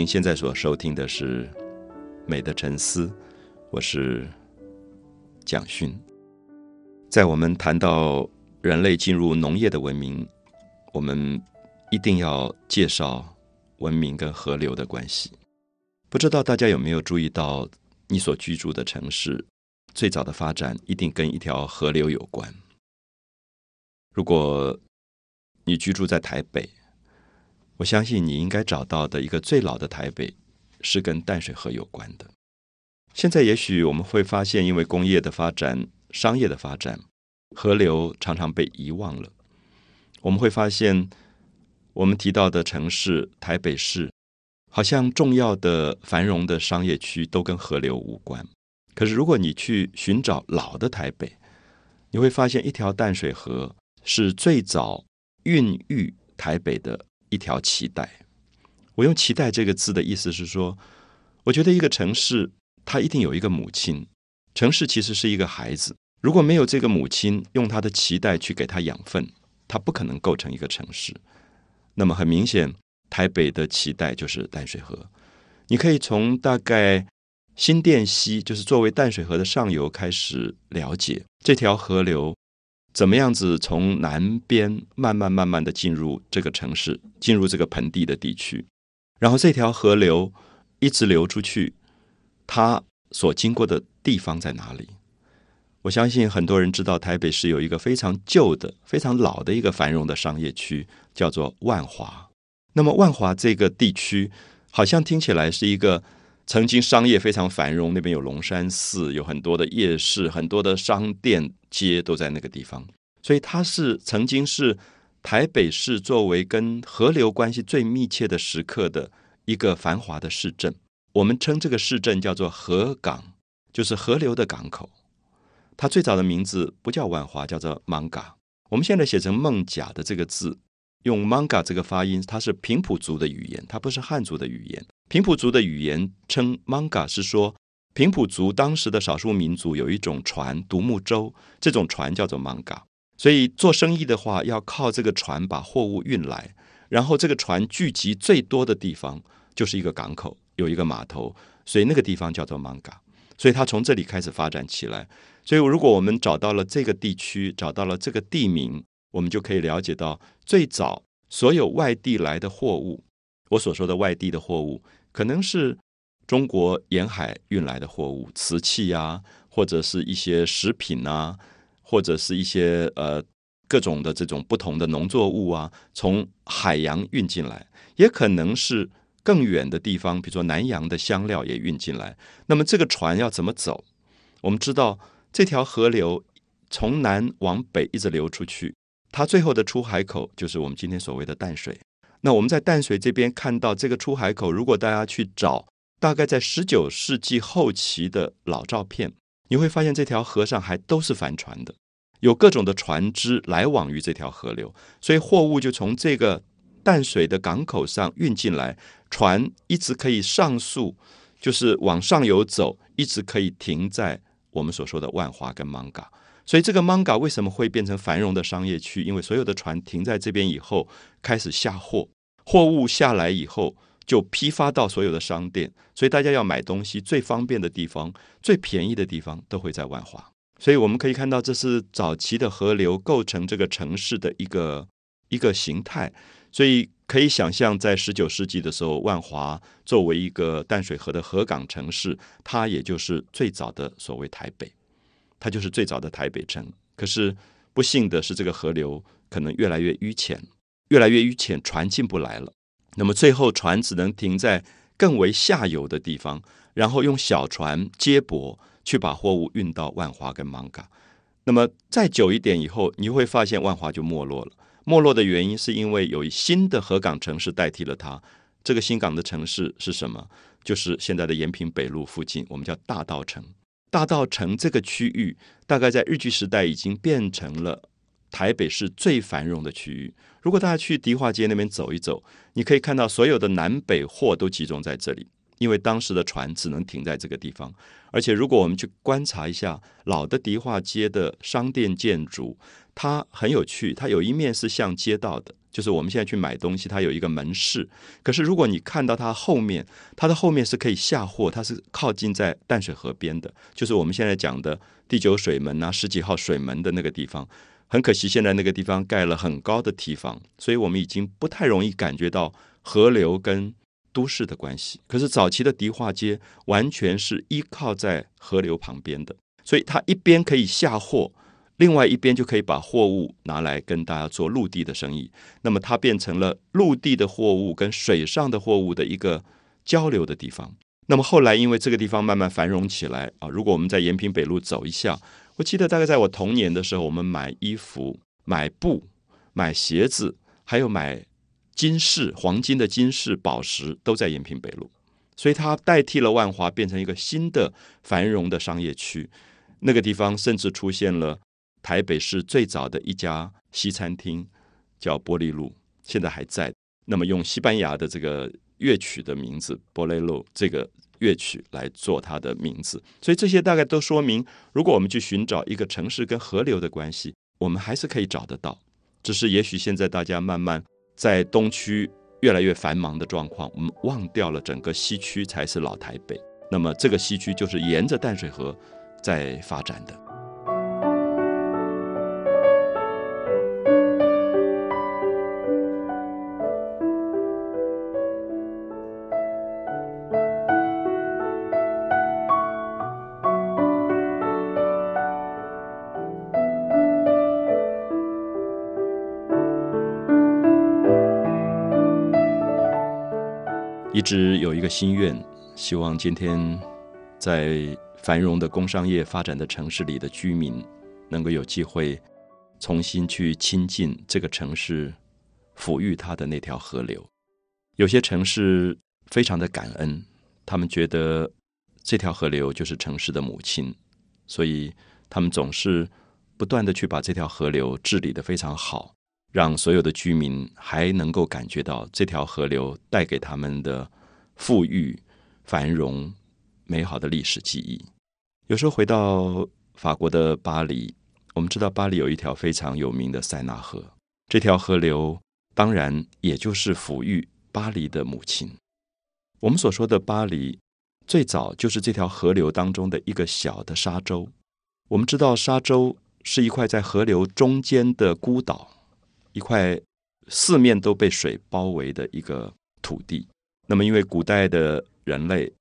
您现在所收听的是《美的沉思》，我是蒋勋。在我们谈到人类进入农业的文明，我们一定要介绍文明跟河流的关系。不知道大家有没有注意到，你所居住的城市最早的发展一定跟一条河流有关。如果你居住在台北，我相信你应该找到的一个最老的台北是跟淡水河有关的。现在也许我们会发现，因为工业的发展、商业的发展，河流常常被遗忘了。我们会发现，我们提到的城市台北市，好像重要的繁荣的商业区都跟河流无关。可是，如果你去寻找老的台北，你会发现一条淡水河是最早孕育台北的。一条脐带，我用“脐带”这个字的意思是说，我觉得一个城市它一定有一个母亲，城市其实是一个孩子，如果没有这个母亲用它的脐带去给它养分，它不可能构成一个城市。那么很明显，台北的脐带就是淡水河。你可以从大概新店溪，就是作为淡水河的上游开始了解这条河流。怎么样子从南边慢慢慢慢的进入这个城市，进入这个盆地的地区，然后这条河流一直流出去，它所经过的地方在哪里？我相信很多人知道，台北市有一个非常旧的、非常老的一个繁荣的商业区，叫做万华。那么万华这个地区，好像听起来是一个。曾经商业非常繁荣，那边有龙山寺，有很多的夜市，很多的商店街都在那个地方，所以它是曾经是台北市作为跟河流关系最密切的时刻的一个繁华的市镇。我们称这个市镇叫做河港，就是河流的港口。它最早的名字不叫万华，叫做 Manga。我们现在写成孟甲的这个字。用 manga 这个发音，它是平埔族的语言，它不是汉族的语言。平埔族的语言称 manga 是说，平埔族当时的少数民族有一种船，独木舟，这种船叫做 manga。所以做生意的话，要靠这个船把货物运来，然后这个船聚集最多的地方就是一个港口，有一个码头，所以那个地方叫做 manga。所以它从这里开始发展起来。所以如果我们找到了这个地区，找到了这个地名。我们就可以了解到，最早所有外地来的货物，我所说的外地的货物，可能是中国沿海运来的货物，瓷器啊，或者是一些食品啊，或者是一些呃各种的这种不同的农作物啊，从海洋运进来，也可能是更远的地方，比如说南洋的香料也运进来。那么这个船要怎么走？我们知道这条河流从南往北一直流出去。它最后的出海口就是我们今天所谓的淡水。那我们在淡水这边看到这个出海口，如果大家去找，大概在十九世纪后期的老照片，你会发现这条河上还都是帆船的，有各种的船只来往于这条河流，所以货物就从这个淡水的港口上运进来，船一直可以上溯，就是往上游走，一直可以停在我们所说的万华跟芒嘎。所以这个 Manga 为什么会变成繁荣的商业区？因为所有的船停在这边以后，开始下货，货物下来以后就批发到所有的商店。所以大家要买东西最方便的地方、最便宜的地方都会在万华。所以我们可以看到，这是早期的河流构成这个城市的一个一个形态。所以可以想象，在十九世纪的时候，万华作为一个淡水河的河港城市，它也就是最早的所谓台北。它就是最早的台北城，可是不幸的是，这个河流可能越来越淤浅，越来越淤浅，船进不来了。那么最后船只能停在更为下游的地方，然后用小船接驳去把货物运到万华跟芒嘎。那么再久一点以后，你会发现万华就没落了。没落的原因是因为有新的河港城市代替了它。这个新港的城市是什么？就是现在的延平北路附近，我们叫大道城。大道城这个区域，大概在日据时代已经变成了台北市最繁荣的区域。如果大家去迪化街那边走一走，你可以看到所有的南北货都集中在这里，因为当时的船只能停在这个地方。而且，如果我们去观察一下老的迪化街的商店建筑，它很有趣，它有一面是像街道的，就是我们现在去买东西，它有一个门市。可是如果你看到它后面，它的后面是可以下货，它是靠近在淡水河边的，就是我们现在讲的第九水门啊，十几号水门的那个地方。很可惜，现在那个地方盖了很高的堤防，所以我们已经不太容易感觉到河流跟都市的关系。可是早期的迪化街完全是依靠在河流旁边的，所以它一边可以下货。另外一边就可以把货物拿来跟大家做陆地的生意，那么它变成了陆地的货物跟水上的货物的一个交流的地方。那么后来因为这个地方慢慢繁荣起来啊，如果我们在延平北路走一下，我记得大概在我童年的时候，我们买衣服、买布、买鞋子，还有买金饰、黄金的金饰、宝石，都在延平北路，所以它代替了万华，变成一个新的繁荣的商业区。那个地方甚至出现了。台北市最早的一家西餐厅叫玻璃路，现在还在。那么用西班牙的这个乐曲的名字“玻璃路”这个乐曲来做它的名字，所以这些大概都说明，如果我们去寻找一个城市跟河流的关系，我们还是可以找得到。只是也许现在大家慢慢在东区越来越繁忙的状况，我们忘掉了整个西区才是老台北。那么这个西区就是沿着淡水河在发展的。心愿，希望今天在繁荣的工商业发展的城市里的居民，能够有机会重新去亲近这个城市，抚育它的那条河流。有些城市非常的感恩，他们觉得这条河流就是城市的母亲，所以他们总是不断的去把这条河流治理的非常好。让所有的居民还能够感觉到这条河流带给他们的富裕、繁荣、美好的历史记忆。有时候回到法国的巴黎，我们知道巴黎有一条非常有名的塞纳河，这条河流当然也就是抚育巴黎的母亲。我们所说的巴黎，最早就是这条河流当中的一个小的沙洲。我们知道沙洲是一块在河流中间的孤岛。一块四面都被水包围的一个土地。那么，因为古代的人类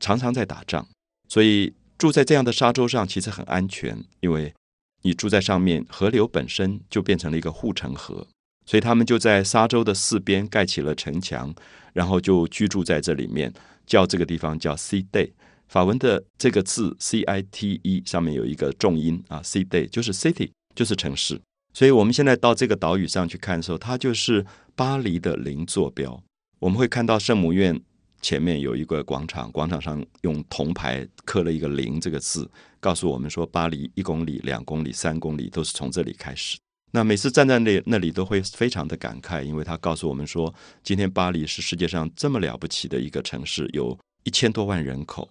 常常在打仗，所以住在这样的沙洲上其实很安全。因为你住在上面，河流本身就变成了一个护城河，所以他们就在沙洲的四边盖起了城墙，然后就居住在这里面，叫这个地方叫 C Day。法文的这个字 C I T E 上面有一个重音啊，C Day 就是 city，就是城市。所以，我们现在到这个岛屿上去看的时候，它就是巴黎的零坐标。我们会看到圣母院前面有一个广场，广场上用铜牌刻了一个“零”这个字，告诉我们说，巴黎一公里、两公里、三公里都是从这里开始。那每次站在那那里，都会非常的感慨，因为他告诉我们说，今天巴黎是世界上这么了不起的一个城市，有一千多万人口，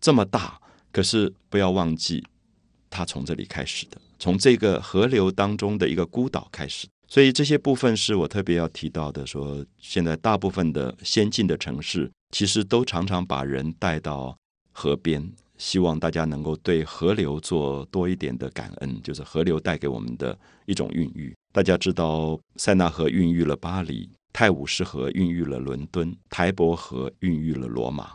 这么大。可是不要忘记，它从这里开始的。从这个河流当中的一个孤岛开始，所以这些部分是我特别要提到的。说现在大部分的先进的城市，其实都常常把人带到河边，希望大家能够对河流做多一点的感恩，就是河流带给我们的一种孕育。大家知道，塞纳河孕育了巴黎，泰晤士河孕育了伦敦，台伯河孕育了罗马。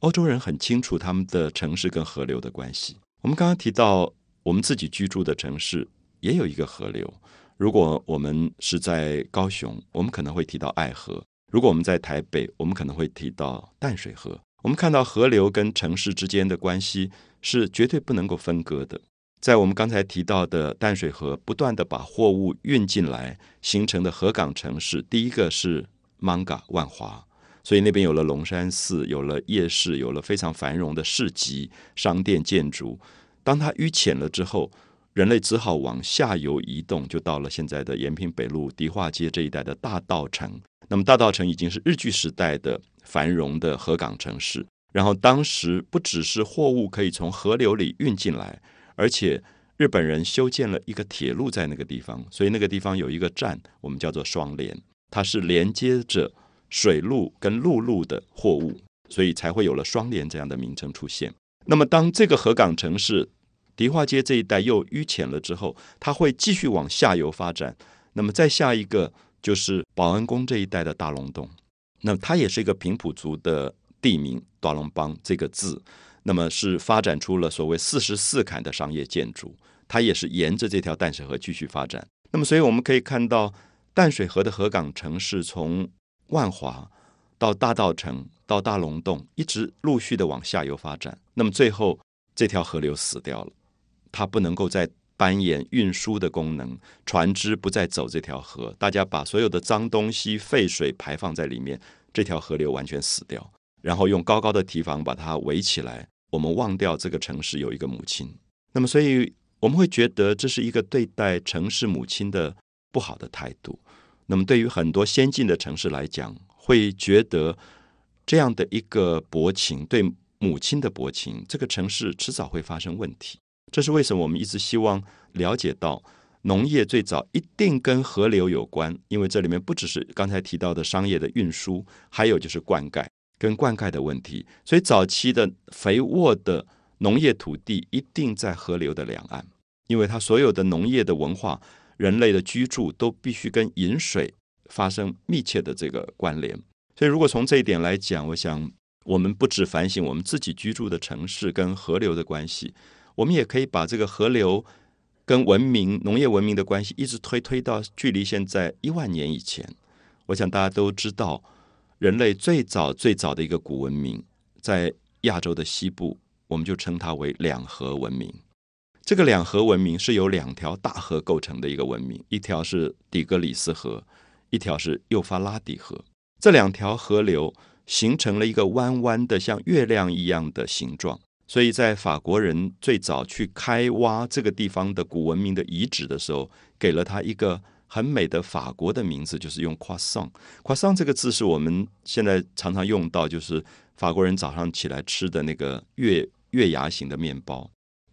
欧洲人很清楚他们的城市跟河流的关系。我们刚刚提到。我们自己居住的城市也有一个河流。如果我们是在高雄，我们可能会提到爱河；如果我们在台北，我们可能会提到淡水河。我们看到河流跟城市之间的关系是绝对不能够分割的。在我们刚才提到的淡水河，不断的把货物运进来形成的河港城市，第一个是 Manga 万华，所以那边有了龙山寺，有了夜市，有了非常繁荣的市集、商店、建筑。当它淤浅了之后，人类只好往下游移动，就到了现在的延平北路迪化街这一带的大道城。那么大道城已经是日据时代的繁荣的河港城市。然后当时不只是货物可以从河流里运进来，而且日本人修建了一个铁路在那个地方，所以那个地方有一个站，我们叫做双连。它是连接着水路跟陆路的货物，所以才会有了双连这样的名称出现。那么，当这个河港城市迪化街这一带又淤浅了之后，它会继续往下游发展。那么，再下一个就是保安宫这一带的大龙洞，那它也是一个平埔族的地名“大龙帮”这个字，那么是发展出了所谓四十四坎的商业建筑。它也是沿着这条淡水河继续发展。那么，所以我们可以看到淡水河的河港城市从万华到大道城。到大龙洞，一直陆续的往下游发展。那么最后，这条河流死掉了，它不能够再扮演运输的功能，船只不再走这条河，大家把所有的脏东西、废水排放在里面，这条河流完全死掉。然后用高高的堤防把它围起来，我们忘掉这个城市有一个母亲。那么，所以我们会觉得这是一个对待城市母亲的不好的态度。那么，对于很多先进的城市来讲，会觉得。这样的一个薄情，对母亲的薄情，这个城市迟早会发生问题。这是为什么我们一直希望了解到，农业最早一定跟河流有关，因为这里面不只是刚才提到的商业的运输，还有就是灌溉跟灌溉的问题。所以早期的肥沃的农业土地一定在河流的两岸，因为它所有的农业的文化、人类的居住都必须跟饮水发生密切的这个关联。所以，如果从这一点来讲，我想我们不止反省我们自己居住的城市跟河流的关系，我们也可以把这个河流跟文明、农业文明的关系一直推推到距离现在一万年以前。我想大家都知道，人类最早最早的一个古文明在亚洲的西部，我们就称它为两河文明。这个两河文明是由两条大河构成的一个文明，一条是底格里斯河，一条是幼发拉底河。这两条河流形成了一个弯弯的像月亮一样的形状，所以在法国人最早去开挖这个地方的古文明的遗址的时候，给了它一个很美的法国的名字，就是用 croissant。croissant 这个字是我们现在常常用到，就是法国人早上起来吃的那个月月牙形的面包。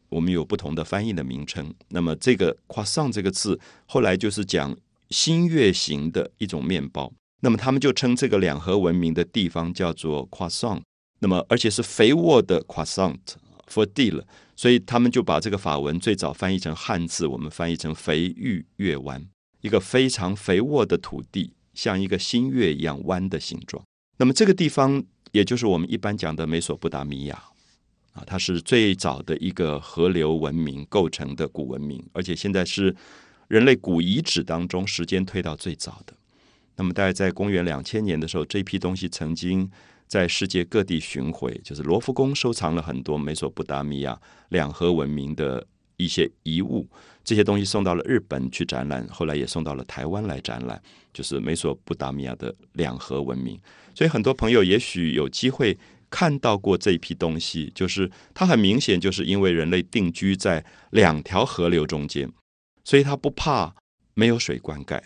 我们有不同的翻译的名称。那么这个 croissant 这个字后来就是讲新月形的一种面包。那么他们就称这个两河文明的地方叫做 Croissant，那么而且是肥沃的 Croissant for d 了，所以他们就把这个法文最早翻译成汉字，我们翻译成肥玉月湾，一个非常肥沃的土地，像一个新月一样弯的形状。那么这个地方也就是我们一般讲的美索不达米亚啊，它是最早的一个河流文明构成的古文明，而且现在是人类古遗址当中时间推到最早的。那么，大概在公元两千年的时候，这批东西曾经在世界各地巡回，就是罗浮宫收藏了很多美索不达米亚两河文明的一些遗物，这些东西送到了日本去展览，后来也送到了台湾来展览，就是美索不达米亚的两河文明。所以，很多朋友也许有机会看到过这一批东西，就是它很明显就是因为人类定居在两条河流中间，所以它不怕没有水灌溉。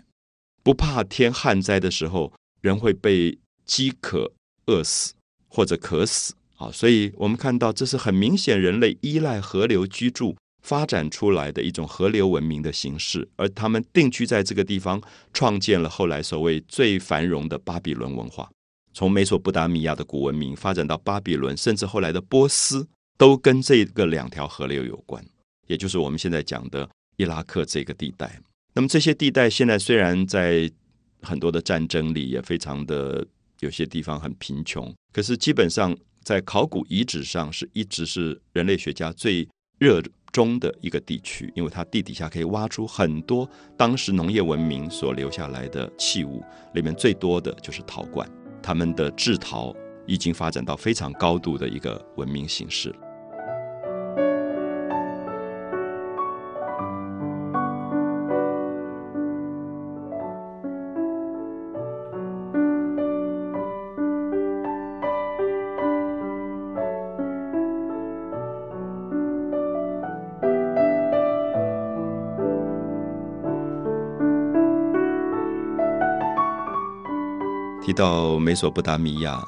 不怕天旱灾的时候，人会被饥渴饿死或者渴死啊！所以我们看到，这是很明显人类依赖河流居住发展出来的一种河流文明的形式，而他们定居在这个地方，创建了后来所谓最繁荣的巴比伦文化。从美索不达米亚的古文明发展到巴比伦，甚至后来的波斯，都跟这个两条河流有关，也就是我们现在讲的伊拉克这个地带。那么这些地带现在虽然在很多的战争里也非常的有些地方很贫穷，可是基本上在考古遗址上是一直是人类学家最热衷的一个地区，因为它地底下可以挖出很多当时农业文明所留下来的器物，里面最多的就是陶罐，他们的制陶已经发展到非常高度的一个文明形式。提到美索不达米亚，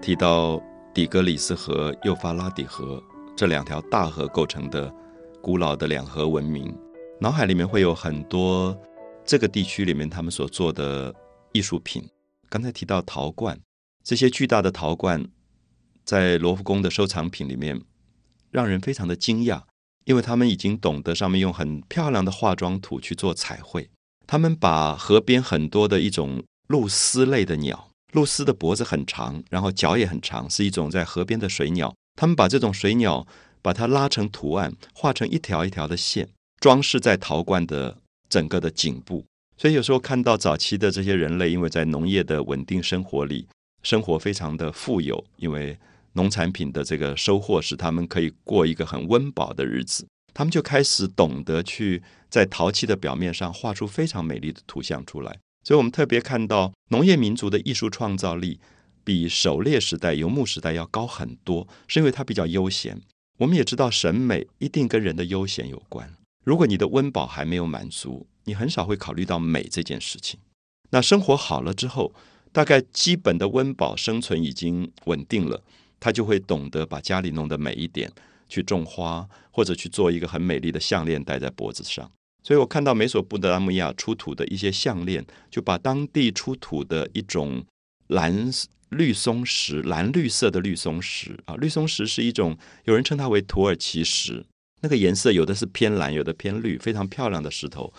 提到底格里斯河、幼发拉底河这两条大河构成的古老的两河文明，脑海里面会有很多这个地区里面他们所做的艺术品。刚才提到陶罐，这些巨大的陶罐在罗浮宫的收藏品里面，让人非常的惊讶，因为他们已经懂得上面用很漂亮的化妆土去做彩绘。他们把河边很多的一种鹭鸶类的鸟，鹭鸶的脖子很长，然后脚也很长，是一种在河边的水鸟。他们把这种水鸟把它拉成图案，画成一条一条的线，装饰在陶罐的整个的颈部。所以有时候看到早期的这些人类，因为在农业的稳定生活里，生活非常的富有，因为农产品的这个收获使他们可以过一个很温饱的日子，他们就开始懂得去在陶器的表面上画出非常美丽的图像出来。所以我们特别看到农业民族的艺术创造力比狩猎时代、游牧时代要高很多，是因为它比较悠闲。我们也知道审美一定跟人的悠闲有关。如果你的温饱还没有满足，你很少会考虑到美这件事情。那生活好了之后，大概基本的温饱生存已经稳定了，他就会懂得把家里弄得美一点，去种花或者去做一个很美丽的项链戴在脖子上。所以我看到美索不达米亚出土的一些项链，就把当地出土的一种蓝绿松石、蓝绿色的绿松石啊，绿松石是一种有人称它为土耳其石，那个颜色有的是偏蓝，有的偏绿，非常漂亮的石头。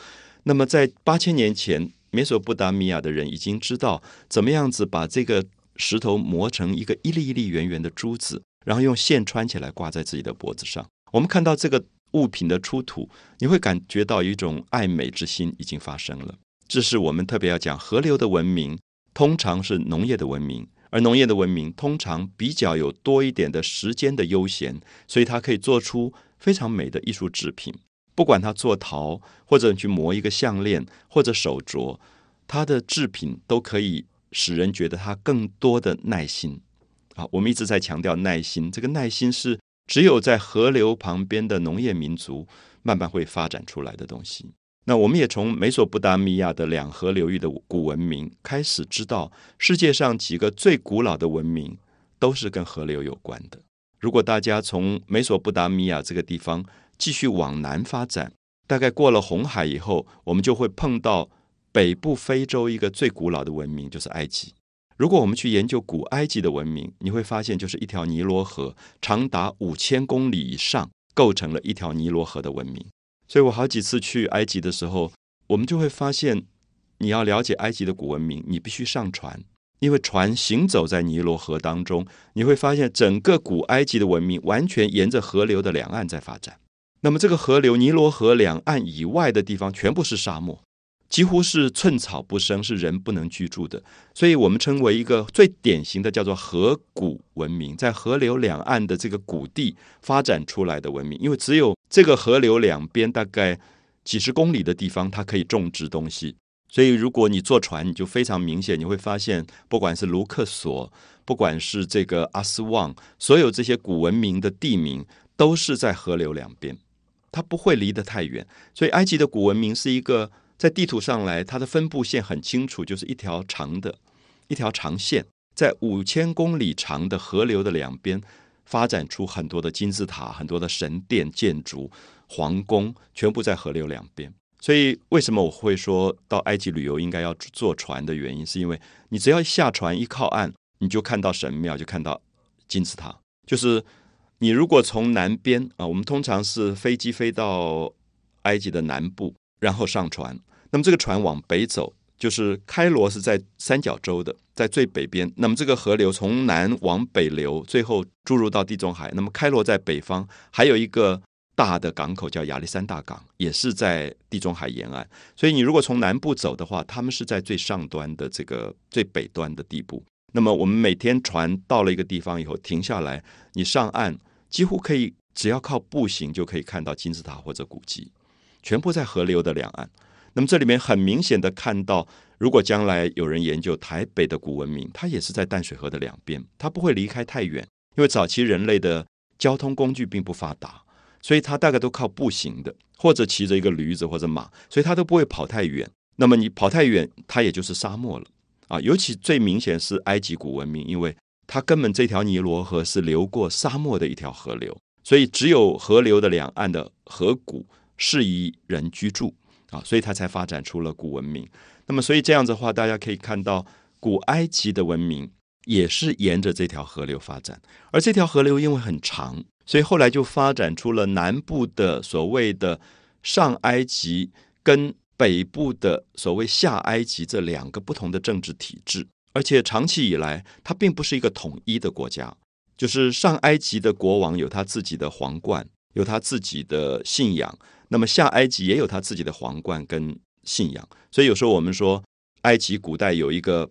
那么，在八千年前，美索不达米亚的人已经知道怎么样子把这个石头磨成一个一粒一粒圆圆的珠子，然后用线穿起来挂在自己的脖子上。我们看到这个物品的出土，你会感觉到一种爱美之心已经发生了。这是我们特别要讲河流的文明，通常是农业的文明，而农业的文明通常比较有多一点的时间的悠闲，所以它可以做出非常美的艺术制品。不管他做陶，或者去磨一个项链，或者手镯，他的制品都可以使人觉得他更多的耐心。啊，我们一直在强调耐心，这个耐心是只有在河流旁边的农业民族慢慢会发展出来的东西。那我们也从美索不达米亚的两河流域的古文明开始知道，世界上几个最古老的文明都是跟河流有关的。如果大家从美索不达米亚这个地方，继续往南发展，大概过了红海以后，我们就会碰到北部非洲一个最古老的文明，就是埃及。如果我们去研究古埃及的文明，你会发现，就是一条尼罗河长达五千公里以上，构成了一条尼罗河的文明。所以我好几次去埃及的时候，我们就会发现，你要了解埃及的古文明，你必须上船，因为船行走在尼罗河当中，你会发现整个古埃及的文明完全沿着河流的两岸在发展。那么，这个河流尼罗河两岸以外的地方全部是沙漠，几乎是寸草不生，是人不能居住的。所以我们称为一个最典型的叫做河谷文明，在河流两岸的这个谷地发展出来的文明。因为只有这个河流两边大概几十公里的地方，它可以种植东西。所以，如果你坐船，你就非常明显，你会发现，不管是卢克索，不管是这个阿斯旺，所有这些古文明的地名，都是在河流两边。它不会离得太远，所以埃及的古文明是一个在地图上来，它的分布线很清楚，就是一条长的一条长线，在五千公里长的河流的两边，发展出很多的金字塔、很多的神殿建筑、皇宫，全部在河流两边。所以，为什么我会说到埃及旅游应该要坐船的原因，是因为你只要下船一靠岸，你就看到神庙，就看到金字塔，就是。你如果从南边啊，我们通常是飞机飞到埃及的南部，然后上船。那么这个船往北走，就是开罗是在三角洲的，在最北边。那么这个河流从南往北流，最后注入到地中海。那么开罗在北方，还有一个大的港口叫亚历山大港，也是在地中海沿岸。所以你如果从南部走的话，他们是在最上端的这个最北端的地部。那么我们每天船到了一个地方以后停下来，你上岸。几乎可以，只要靠步行就可以看到金字塔或者古迹，全部在河流的两岸。那么这里面很明显的看到，如果将来有人研究台北的古文明，它也是在淡水河的两边，它不会离开太远，因为早期人类的交通工具并不发达，所以它大概都靠步行的，或者骑着一个驴子或者马，所以它都不会跑太远。那么你跑太远，它也就是沙漠了啊！尤其最明显是埃及古文明，因为。它根本这条尼罗河是流过沙漠的一条河流，所以只有河流的两岸的河谷适宜人居住啊，所以它才发展出了古文明。那么，所以这样子的话，大家可以看到，古埃及的文明也是沿着这条河流发展，而这条河流因为很长，所以后来就发展出了南部的所谓的上埃及跟北部的所谓下埃及这两个不同的政治体制，而且长期以来，它并不是一个统一的国家。就是上埃及的国王有他自己的皇冠，有他自己的信仰，那么下埃及也有他自己的皇冠跟信仰。所以有时候我们说，埃及古代有一个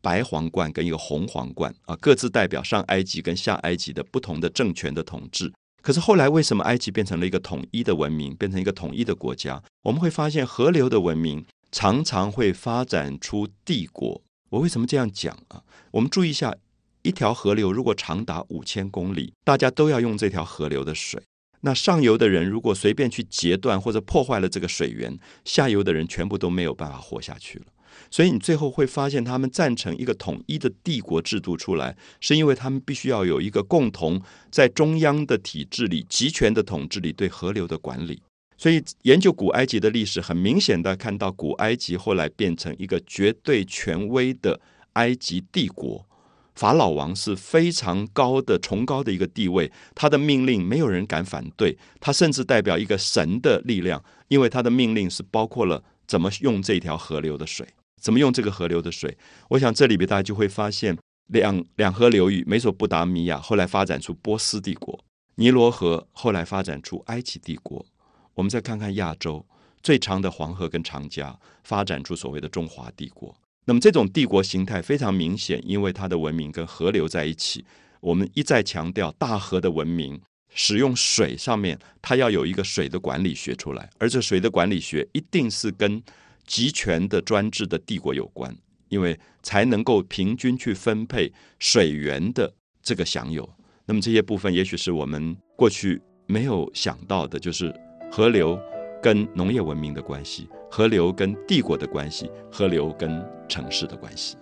白皇冠跟一个红皇冠啊，各自代表上埃及跟下埃及的不同的政权的统治。可是后来为什么埃及变成了一个统一的文明，变成一个统一的国家？我们会发现河流的文明常常会发展出帝国。我为什么这样讲啊？我们注意一下，一条河流如果长达五千公里，大家都要用这条河流的水。那上游的人如果随便去截断或者破坏了这个水源，下游的人全部都没有办法活下去了。所以你最后会发现，他们赞成一个统一的帝国制度出来，是因为他们必须要有一个共同在中央的体制里集权的统治里对河流的管理。所以研究古埃及的历史，很明显的看到古埃及后来变成一个绝对权威的埃及帝国，法老王是非常高的崇高的一个地位，他的命令没有人敢反对，他甚至代表一个神的力量，因为他的命令是包括了怎么用这条河流的水。怎么用这个河流的水？我想这里边大家就会发现，两两河流域，美索不达米亚后来发展出波斯帝国，尼罗河后来发展出埃及帝国。我们再看看亚洲最长的黄河跟长江，发展出所谓的中华帝国。那么这种帝国形态非常明显，因为它的文明跟河流在一起。我们一再强调，大河的文明使用水上面，它要有一个水的管理学出来，而这水的管理学一定是跟。集权的专制的帝国有关，因为才能够平均去分配水源的这个享有。那么这些部分，也许是我们过去没有想到的，就是河流跟农业文明的关系，河流跟帝国的关系，河流跟城市的关系。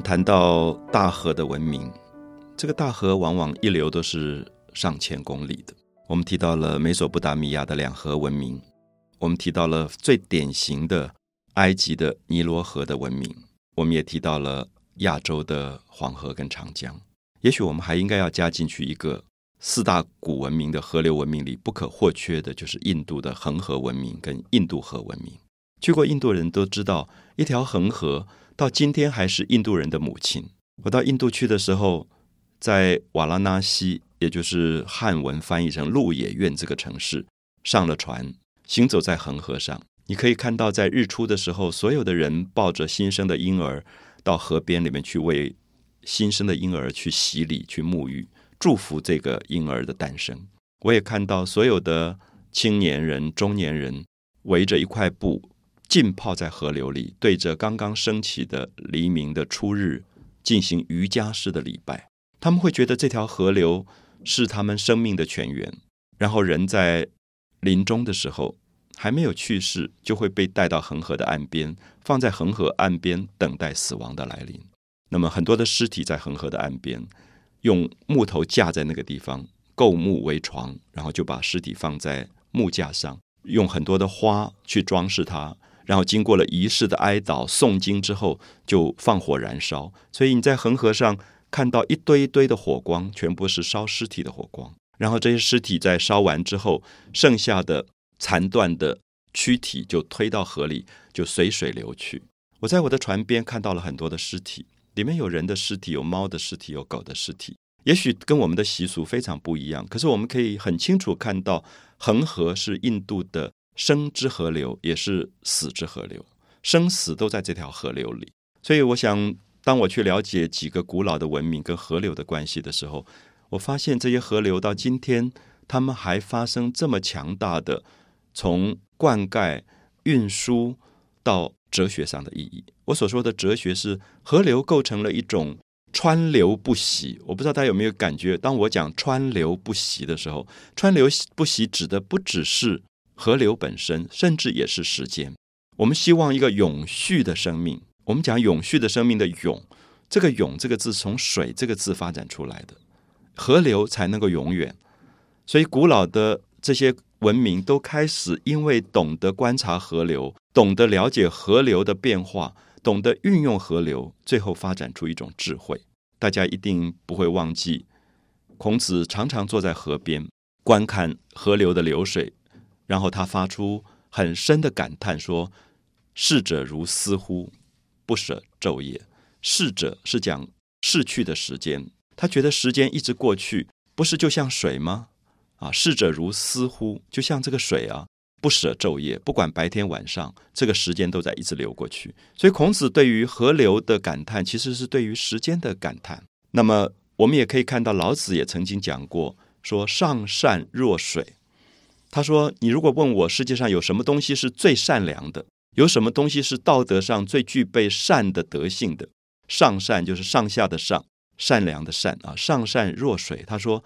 谈到大河的文明，这个大河往往一流都是上千公里的。我们提到了美索不达米亚的两河文明，我们提到了最典型的埃及的尼罗河的文明，我们也提到了亚洲的黄河跟长江。也许我们还应该要加进去一个四大古文明的河流文明里不可或缺的，就是印度的恒河文明跟印度河文明。去过印度人都知道，一条恒河。到今天还是印度人的母亲。我到印度去的时候，在瓦拉纳西，也就是汉文翻译成鹿野苑这个城市，上了船，行走在恒河上。你可以看到，在日出的时候，所有的人抱着新生的婴儿到河边里面去为新生的婴儿去洗礼、去沐浴，祝福这个婴儿的诞生。我也看到所有的青年人、中年人围着一块布。浸泡在河流里，对着刚刚升起的黎明的初日进行瑜伽式的礼拜。他们会觉得这条河流是他们生命的泉源。然后人在临终的时候还没有去世，就会被带到恒河的岸边，放在恒河岸边等待死亡的来临。那么很多的尸体在恒河的岸边，用木头架在那个地方，构木为床，然后就把尸体放在木架上，用很多的花去装饰它。然后经过了仪式的哀悼、诵经之后，就放火燃烧。所以你在恒河上看到一堆一堆的火光，全部是烧尸体的火光。然后这些尸体在烧完之后，剩下的残断的躯体就推到河里，就随水流去。我在我的船边看到了很多的尸体，里面有人的尸体、有猫的尸体、有狗的尸体。也许跟我们的习俗非常不一样，可是我们可以很清楚看到，恒河是印度的。生之河流也是死之河流，生死都在这条河流里。所以，我想，当我去了解几个古老的文明跟河流的关系的时候，我发现这些河流到今天，他们还发生这么强大的从灌溉、运输到哲学上的意义。我所说的哲学是，河流构成了一种川流不息。我不知道大家有没有感觉，当我讲川流不息的时候，川流不息指的不只是河流本身，甚至也是时间。我们希望一个永续的生命。我们讲永续的生命的“永”，这个“永”这个字从“水”这个字发展出来的，河流才能够永远。所以，古老的这些文明都开始因为懂得观察河流，懂得了解河流的变化，懂得运用河流，最后发展出一种智慧。大家一定不会忘记，孔子常常坐在河边观看河流的流水，然后他发出很深的感叹说：“逝者如斯乎？不舍昼夜。”逝者是讲逝去的时间，他觉得时间一直过去，不是就像水吗？啊，逝者如斯乎？就像这个水啊，不舍昼夜，不管白天晚上，这个时间都在一直流过去。所以，孔子对于河流的感叹，其实是对于时间的感叹。那么，我们也可以看到，老子也曾经讲过，说“上善若水”。他说：“你如果问我世界上有什么东西是最善良的，有什么东西是道德上最具备善的德性的？上善就是上下的上，善良的善啊，上善若水。”他说。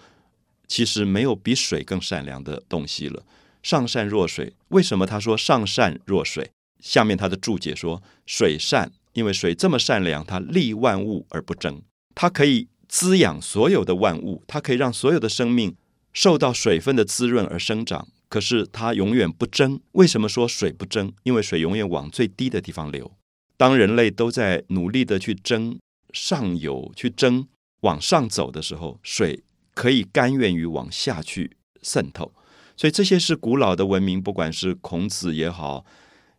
其实没有比水更善良的东西了。上善若水，为什么他说上善若水？下面他的注解说：水善，因为水这么善良，它利万物而不争，它可以滋养所有的万物，它可以让所有的生命受到水分的滋润而生长。可是它永远不争。为什么说水不争？因为水永远往最低的地方流。当人类都在努力的去争上游、去争往上走的时候，水。可以甘愿于往下去渗透，所以这些是古老的文明，不管是孔子也好，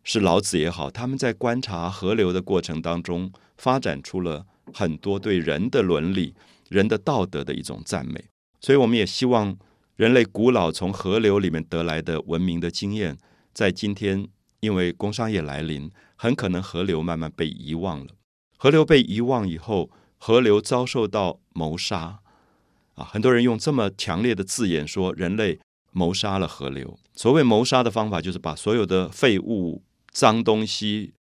是老子也好，他们在观察河流的过程当中，发展出了很多对人的伦理、人的道德的一种赞美。所以，我们也希望人类古老从河流里面得来的文明的经验，在今天因为工商业来临，很可能河流慢慢被遗忘了。河流被遗忘以后，河流遭受到谋杀。啊，很多人用这么强烈的字眼说人类谋杀了河流。所谓谋杀的方法，就是把所有的废物、脏东西、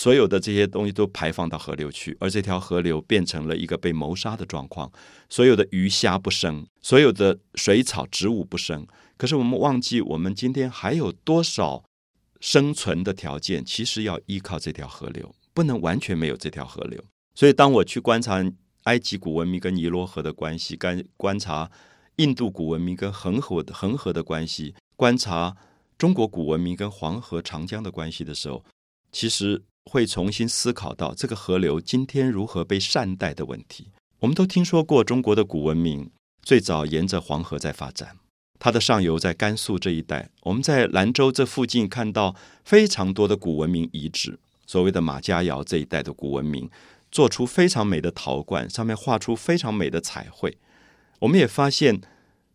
所有的这些东西都排放到河流去，而这条河流变成了一个被谋杀的状况。所有的鱼虾不生，所有的水草植物不生。可是我们忘记，我们今天还有多少生存的条件，其实要依靠这条河流，不能完全没有这条河流。所以，当我去观察。埃及古文明跟尼罗河的关系，观观察印度古文明跟恒河的恒河的关系，观察中国古文明跟黄河、长江的关系的时候，其实会重新思考到这个河流今天如何被善待的问题。我们都听说过中国的古文明最早沿着黄河在发展，它的上游在甘肃这一带。我们在兰州这附近看到非常多的古文明遗址，所谓的马家窑这一带的古文明。做出非常美的陶罐，上面画出非常美的彩绘。我们也发现，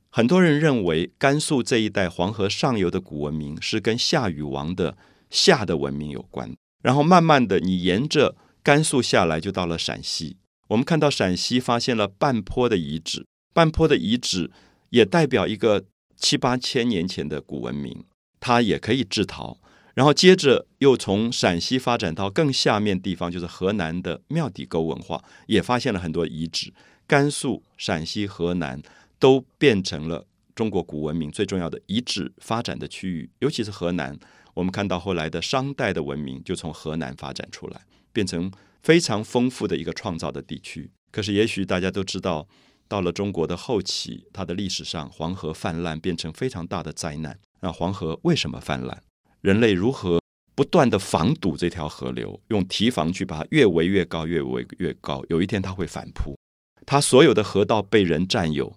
很多人认为甘肃这一带黄河上游的古文明是跟夏禹王的夏的文明有关。然后慢慢的，你沿着甘肃下来，就到了陕西。我们看到陕西发现了半坡的遗址，半坡的遗址也代表一个七八千年前的古文明，它也可以制陶。然后接着又从陕西发展到更下面地方，就是河南的庙底沟文化，也发现了很多遗址。甘肃、陕西、河南都变成了中国古文明最重要的遗址发展的区域。尤其是河南，我们看到后来的商代的文明就从河南发展出来，变成非常丰富的一个创造的地区。可是，也许大家都知道，到了中国的后期，它的历史上黄河泛滥变成非常大的灾难。那黄河为什么泛滥？人类如何不断的防堵这条河流，用堤防去把它越围越高，越围越高。有一天它会反扑，它所有的河道被人占有，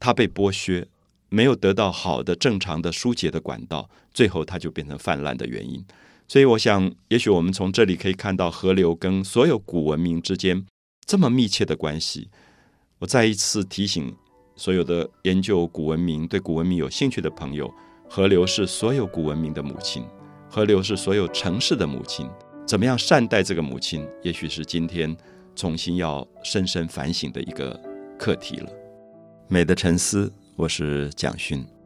它被剥削，没有得到好的正常的疏解的管道，最后它就变成泛滥的原因。所以，我想，也许我们从这里可以看到河流跟所有古文明之间这么密切的关系。我再一次提醒所有的研究古文明、对古文明有兴趣的朋友。河流是所有古文明的母亲，河流是所有城市的母亲。怎么样善待这个母亲，也许是今天重新要深深反省的一个课题了。美的沉思，我是蒋勋。